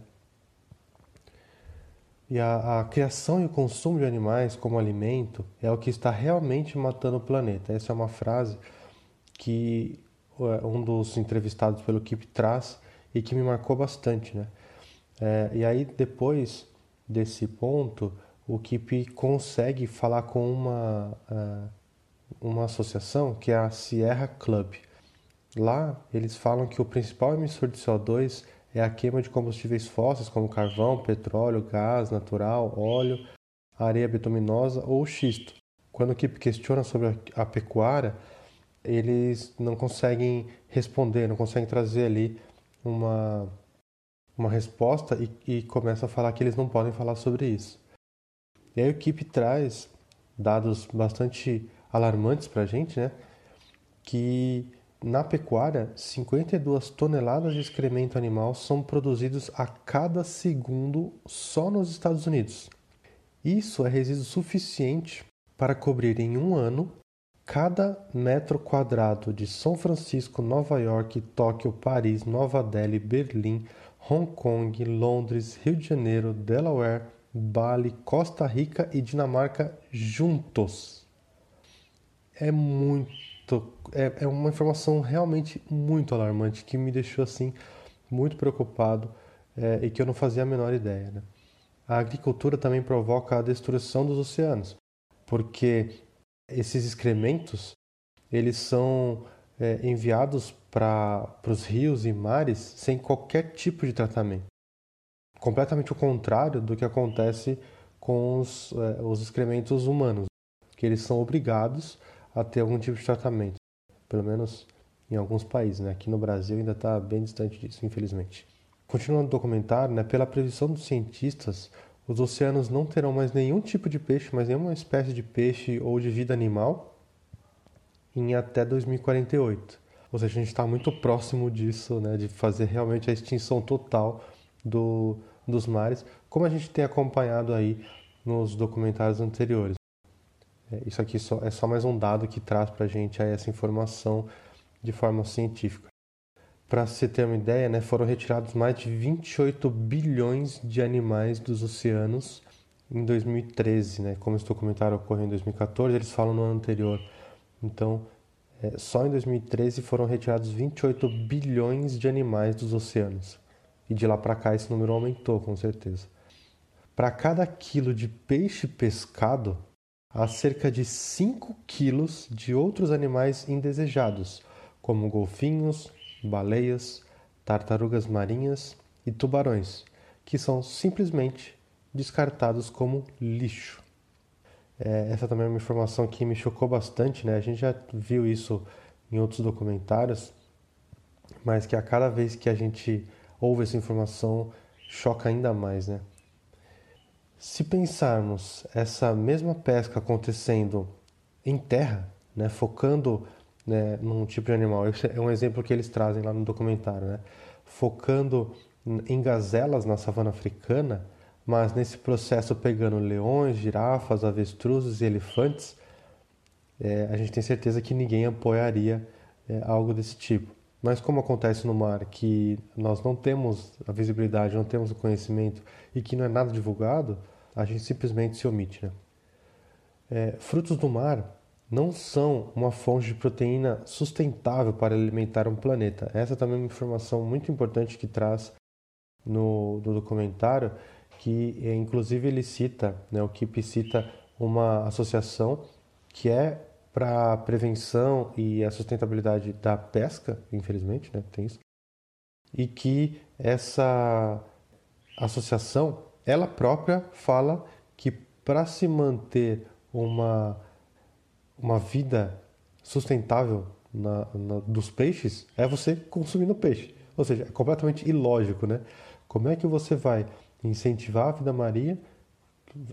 E a, a, criação e o consumo de animais como alimento é o que está realmente matando o planeta. Essa é uma frase que é, um dos entrevistados pelo Keep traz e que me marcou bastante, né? É, e aí depois desse ponto, o Keep consegue falar com uma uh, uma associação que é a Sierra Club. Lá eles falam que o principal emissor de CO2 é a queima de combustíveis fósseis como carvão, petróleo, gás natural, óleo, areia bituminosa ou xisto. Quando o Keep questiona sobre a pecuária, eles não conseguem responder, não conseguem trazer ali uma, uma resposta e, e começam a falar que eles não podem falar sobre isso. E aí o equipe traz dados bastante alarmantes para a gente, né? Que na pecuária, 52 toneladas de excremento animal são produzidos a cada segundo só nos Estados Unidos. Isso é resíduo suficiente para cobrir em um ano Cada metro quadrado de São Francisco, Nova York, Tóquio, Paris, Nova Delhi, Berlim, Hong Kong, Londres, Rio de Janeiro, Delaware, Bali, Costa Rica e Dinamarca juntos. É muito. É, é uma informação realmente muito alarmante que me deixou assim muito preocupado é, e que eu não fazia a menor ideia. Né? A agricultura também provoca a destruição dos oceanos, porque esses excrementos eles são é, enviados para os rios e mares sem qualquer tipo de tratamento. Completamente o contrário do que acontece com os, é, os excrementos humanos, que eles são obrigados a ter algum tipo de tratamento, pelo menos em alguns países. Né? Aqui no Brasil ainda está bem distante disso, infelizmente. Continuando o documentário, né, pela previsão dos cientistas, os oceanos não terão mais nenhum tipo de peixe, mais nenhuma espécie de peixe ou de vida animal em até 2048. Ou seja, a gente está muito próximo disso, né, de fazer realmente a extinção total do, dos mares, como a gente tem acompanhado aí nos documentários anteriores. É, isso aqui só, é só mais um dado que traz para a gente essa informação de forma científica. Para se ter uma ideia, né, foram retirados mais de 28 bilhões de animais dos oceanos em 2013. Né? Como esse documentário ocorreu em 2014, eles falam no ano anterior. Então, é, só em 2013 foram retirados 28 bilhões de animais dos oceanos. E de lá para cá esse número aumentou, com certeza. Para cada quilo de peixe pescado, há cerca de 5 quilos de outros animais indesejados, como golfinhos, baleias, tartarugas marinhas e tubarões, que são simplesmente descartados como lixo. É, essa também é uma informação que me chocou bastante, né? A gente já viu isso em outros documentários, mas que a cada vez que a gente ouve essa informação choca ainda mais, né? Se pensarmos essa mesma pesca acontecendo em terra, né, focando né, num tipo de animal, esse é um exemplo que eles trazem lá no documentário, né, focando em gazelas na savana africana, mas nesse processo pegando leões, girafas, avestruzes e elefantes, é, a gente tem certeza que ninguém apoiaria é, algo desse tipo. Mas como acontece no mar, que nós não temos a visibilidade, não temos o conhecimento e que não é nada divulgado, a gente simplesmente se omite. Né? É, frutos do mar não são uma fonte de proteína sustentável para alimentar um planeta. Essa também é uma informação muito importante que traz no, no documentário que é, inclusive ele cita, né, o KIP cita uma associação que é para a prevenção e a sustentabilidade da pesca, infelizmente, né, tem isso, e que essa associação, ela própria fala que para se manter uma, uma vida sustentável na, na, dos peixes é você consumindo peixe. Ou seja, é completamente ilógico, né? Como é que você vai incentivar a vida marinha,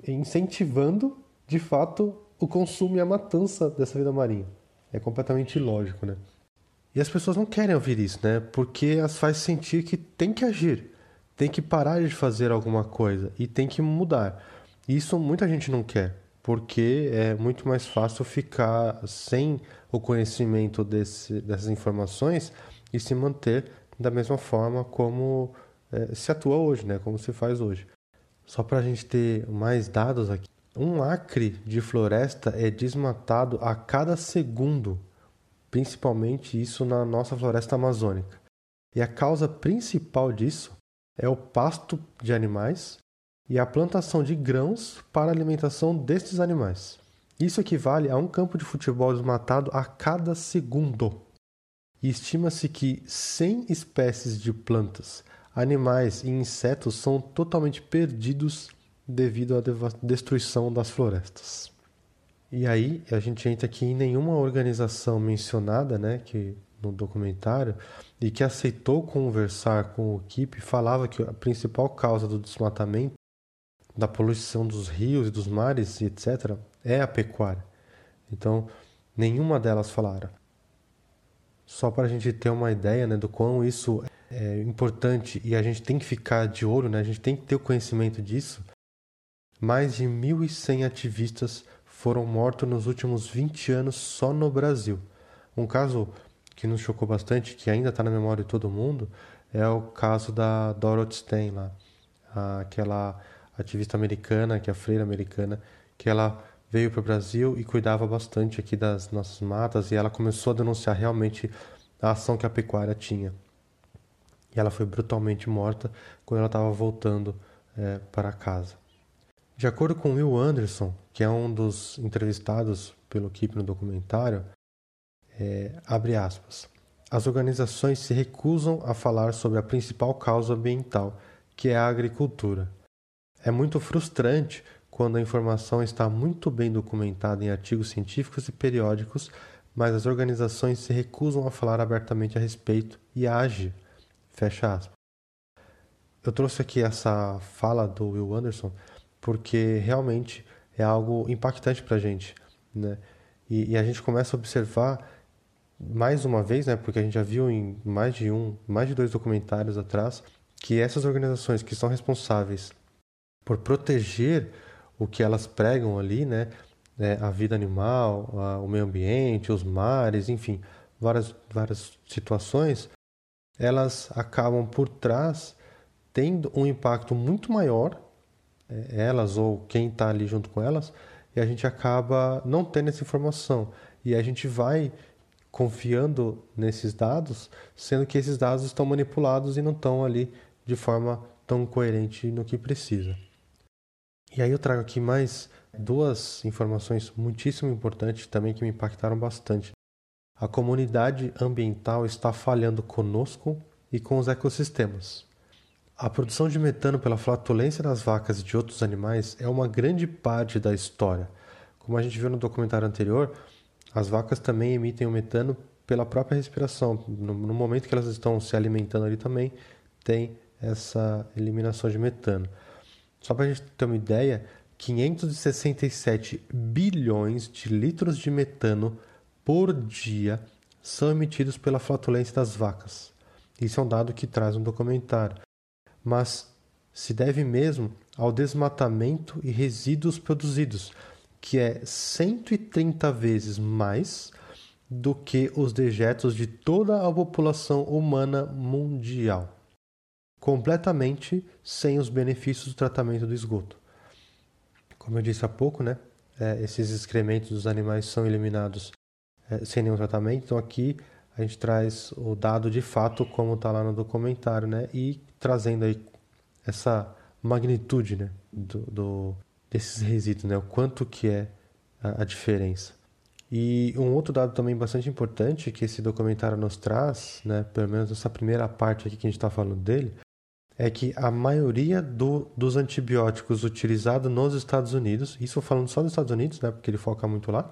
incentivando de fato o consumo e a matança dessa vida marinha. É completamente ilógico, né? E as pessoas não querem ouvir isso, né? Porque as faz sentir que tem que agir, tem que parar de fazer alguma coisa e tem que mudar. E isso muita gente não quer, porque é muito mais fácil ficar sem o conhecimento desse, dessas informações e se manter da mesma forma como é, se atua hoje, né? Como se faz hoje. Só para a gente ter mais dados aqui. Um acre de floresta é desmatado a cada segundo, principalmente isso na nossa floresta amazônica. E a causa principal disso é o pasto de animais e a plantação de grãos para alimentação destes animais. Isso equivale a um campo de futebol desmatado a cada segundo. E estima-se que 100 espécies de plantas, animais e insetos são totalmente perdidos devido à destruição das florestas. E aí a gente entra aqui em nenhuma organização mencionada, né, que no documentário e que aceitou conversar com o Kip falava que a principal causa do desmatamento, da poluição dos rios e dos mares, etc, é a pecuária. Então, nenhuma delas falaram. Só para a gente ter uma ideia né, do quão isso é importante e a gente tem que ficar de olho, né? a gente tem que ter o conhecimento disso. Mais de 1.100 ativistas foram mortos nos últimos 20 anos só no Brasil. Um caso que nos chocou bastante, que ainda está na memória de todo mundo, é o caso da Dorothy Stein, lá, aquela ativista americana, que é a freira americana, que ela veio para o Brasil e cuidava bastante aqui das nossas matas e ela começou a denunciar realmente a ação que a pecuária tinha e ela foi brutalmente morta quando ela estava voltando é, para casa. De acordo com Will Anderson, que é um dos entrevistados pelo equipe no documentário, é, abre aspas, as organizações se recusam a falar sobre a principal causa ambiental, que é a agricultura. É muito frustrante quando a informação está muito bem documentada em artigos científicos e periódicos, mas as organizações se recusam a falar abertamente a respeito e a agir. Fecha aspas. Eu trouxe aqui essa fala do Will Anderson porque realmente é algo impactante para a gente, né? E, e, a gente começa a observar mais uma vez, né, porque a gente já viu em mais de um, mais de dois documentários atrás, que essas organizações que são responsáveis por proteger o que elas pregam ali, né, é, a vida animal, a, o meio ambiente, os mares, enfim, várias, várias situações, elas acabam por trás tendo um impacto muito maior, é, elas ou quem está ali junto com elas, e a gente acaba não tendo essa informação. E a gente vai confiando nesses dados, sendo que esses dados estão manipulados e não estão ali de forma tão coerente no que precisa. E aí eu trago aqui mais duas informações muitíssimo importantes também que me impactaram bastante. A comunidade ambiental está falhando conosco e com os ecossistemas. A produção de metano pela flatulência das vacas e de outros animais é uma grande parte da história. Como a gente viu no documentário anterior, as vacas também emitem o metano pela própria respiração. No, no momento que elas estão se alimentando ali também tem essa eliminação de metano. Só para a gente ter uma ideia, 567 bilhões de litros de metano por dia são emitidos pela flatulência das vacas. Isso é um dado que traz um documentário. Mas se deve mesmo ao desmatamento e resíduos produzidos, que é 130 vezes mais do que os dejetos de toda a população humana mundial, completamente sem os benefícios do tratamento do esgoto. Como eu disse há pouco, né, é, esses excrementos dos animais são eliminados é, sem nenhum tratamento, então aqui a gente traz o dado de fato como está lá no documentário, né, e trazendo aí essa magnitude né, do, do desses resíduos, né? O quanto que é a, a diferença. E um outro dado também bastante importante que esse documentário nos traz, né, pelo menos essa primeira parte aqui que a gente está falando dele, é que a maioria do, dos antibióticos utilizados nos Estados Unidos, isso falando só dos Estados Unidos, né, porque ele foca muito lá,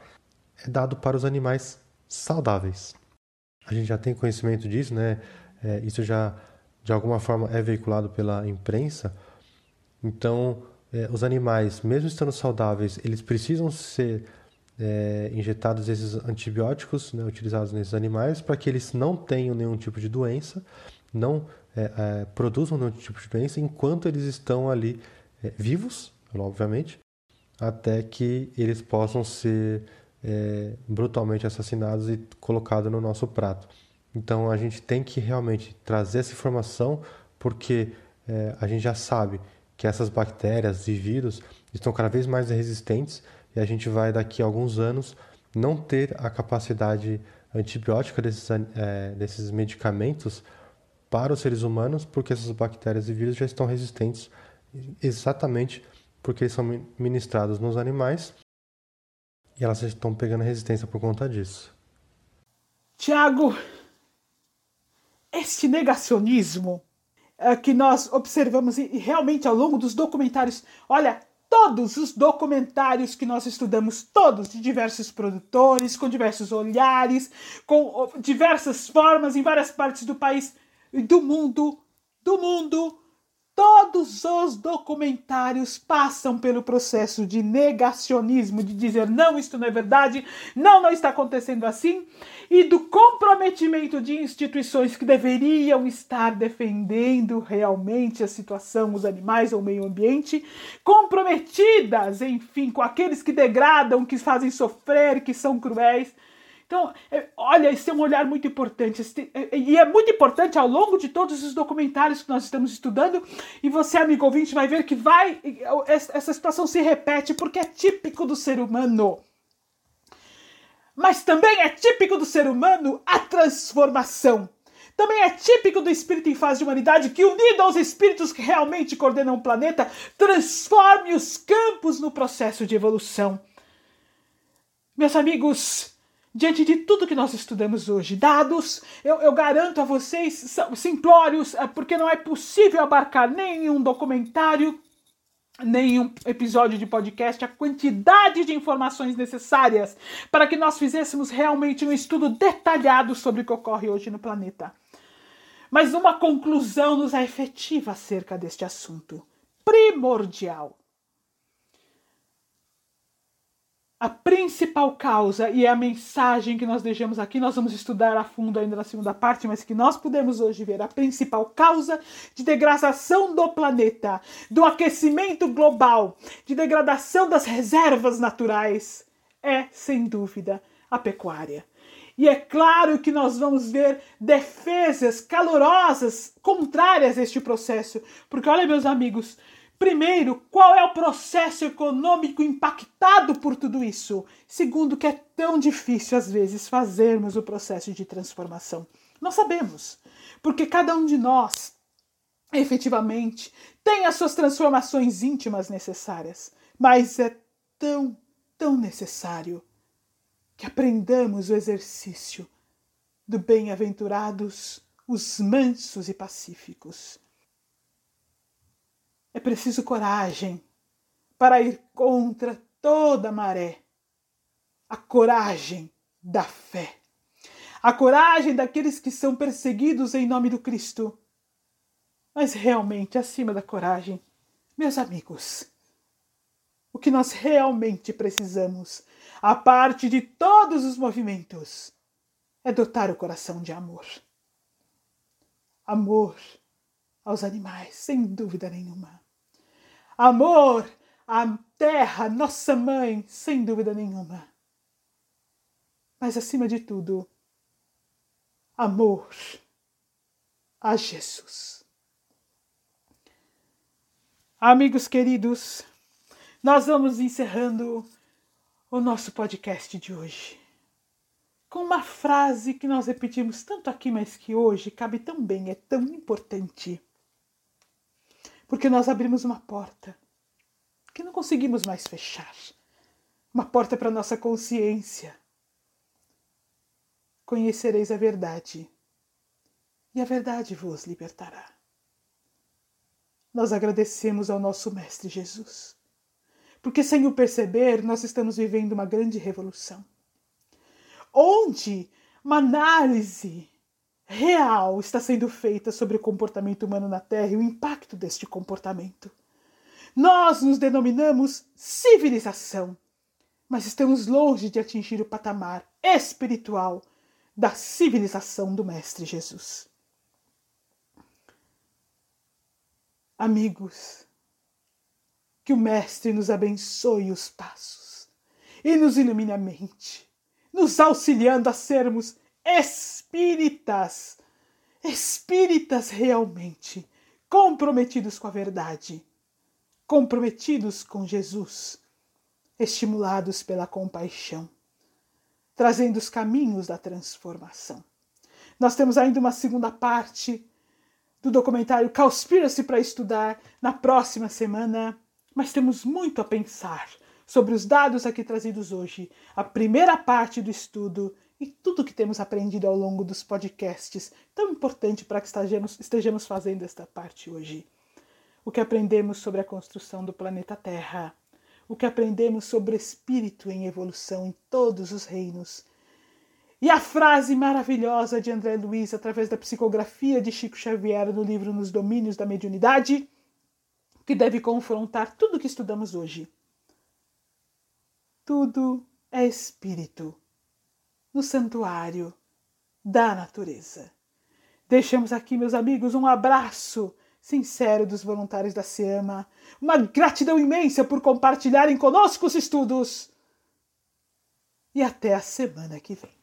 é dado para os animais saudáveis. A gente já tem conhecimento disso, né? É, isso já de alguma forma é veiculado pela imprensa. Então, é, os animais, mesmo estando saudáveis, eles precisam ser é, injetados esses antibióticos né, utilizados nesses animais para que eles não tenham nenhum tipo de doença, não é, é produzam nenhum tipo de doença enquanto eles estão ali é, vivos, obviamente, até que eles possam ser é, brutalmente assassinados e colocados no nosso prato. Então a gente tem que realmente trazer essa informação porque a gente já sabe que essas bactérias e vírus estão cada vez mais resistentes e a gente vai daqui a alguns anos não ter a capacidade antibiótica desses, é, desses medicamentos para os seres humanos, porque essas bactérias e vírus já estão resistentes exatamente porque eles são ministrados nos animais e elas estão pegando resistência por conta disso. Tiago, este negacionismo uh, que nós observamos e realmente ao longo dos documentários, olha, todos os documentários que nós estudamos, todos de diversos produtores, com diversos olhares, com diversas formas em várias partes do país e do mundo, do mundo, Todos os documentários passam pelo processo de negacionismo, de dizer não, isto não é verdade, não, não está acontecendo assim, e do comprometimento de instituições que deveriam estar defendendo realmente a situação, os animais ou o meio ambiente, comprometidas, enfim, com aqueles que degradam, que fazem sofrer, que são cruéis. Então, é, olha, esse é um olhar muito importante. É, e é muito importante ao longo de todos os documentários que nós estamos estudando. E você, amigo ouvinte, vai ver que vai essa situação se repete porque é típico do ser humano. Mas também é típico do ser humano a transformação. Também é típico do espírito em fase de humanidade que, unido aos espíritos que realmente coordenam o planeta, transforme os campos no processo de evolução. Meus amigos, diante de tudo que nós estudamos hoje, dados, eu, eu garanto a vocês, simplórios, é porque não é possível abarcar nenhum documentário, nenhum episódio de podcast, a quantidade de informações necessárias para que nós fizéssemos realmente um estudo detalhado sobre o que ocorre hoje no planeta. Mas uma conclusão nos é efetiva acerca deste assunto. Primordial. A principal causa e é a mensagem que nós deixamos aqui, nós vamos estudar a fundo ainda na segunda parte, mas que nós podemos hoje ver a principal causa de degradação do planeta, do aquecimento global, de degradação das reservas naturais, é, sem dúvida, a pecuária. E é claro que nós vamos ver defesas calorosas contrárias a este processo, porque olha, meus amigos, Primeiro, qual é o processo econômico impactado por tudo isso? Segundo, que é tão difícil às vezes fazermos o processo de transformação. Nós sabemos, porque cada um de nós, efetivamente, tem as suas transformações íntimas necessárias, mas é tão, tão necessário que aprendamos o exercício do bem-aventurados os mansos e pacíficos é preciso coragem para ir contra toda a maré. A coragem da fé. A coragem daqueles que são perseguidos em nome do Cristo. Mas realmente, acima da coragem, meus amigos, o que nós realmente precisamos, a parte de todos os movimentos, é dotar o coração de amor. Amor aos animais, sem dúvida nenhuma amor à terra, nossa mãe, sem dúvida nenhuma. Mas acima de tudo, amor a Jesus. Amigos queridos, nós vamos encerrando o nosso podcast de hoje com uma frase que nós repetimos tanto aqui, mas que hoje cabe tão bem, é tão importante porque nós abrimos uma porta que não conseguimos mais fechar uma porta para nossa consciência. Conhecereis a verdade, e a verdade vos libertará. Nós agradecemos ao nosso Mestre Jesus, porque sem o perceber, nós estamos vivendo uma grande revolução, onde uma análise real está sendo feita sobre o comportamento humano na Terra e o impacto deste comportamento. Nós nos denominamos civilização, mas estamos longe de atingir o patamar espiritual da civilização do Mestre Jesus. Amigos, que o Mestre nos abençoe os passos e nos ilumine a mente, nos auxiliando a sermos espíritas, espíritas realmente comprometidos com a verdade, comprometidos com Jesus, estimulados pela compaixão, trazendo os caminhos da transformação. Nós temos ainda uma segunda parte do documentário Cowspiracy para estudar na próxima semana, mas temos muito a pensar sobre os dados aqui trazidos hoje. A primeira parte do estudo e tudo que temos aprendido ao longo dos podcasts, tão importante para que estejamos, estejamos fazendo esta parte hoje. O que aprendemos sobre a construção do planeta Terra, o que aprendemos sobre espírito em evolução em todos os reinos. E a frase maravilhosa de André Luiz, através da psicografia de Chico Xavier no livro Nos Domínios da Mediunidade, que deve confrontar tudo o que estudamos hoje. Tudo é espírito no santuário da natureza. Deixamos aqui, meus amigos, um abraço sincero dos voluntários da SEAMA, uma gratidão imensa por compartilharem conosco os estudos. E até a semana que vem.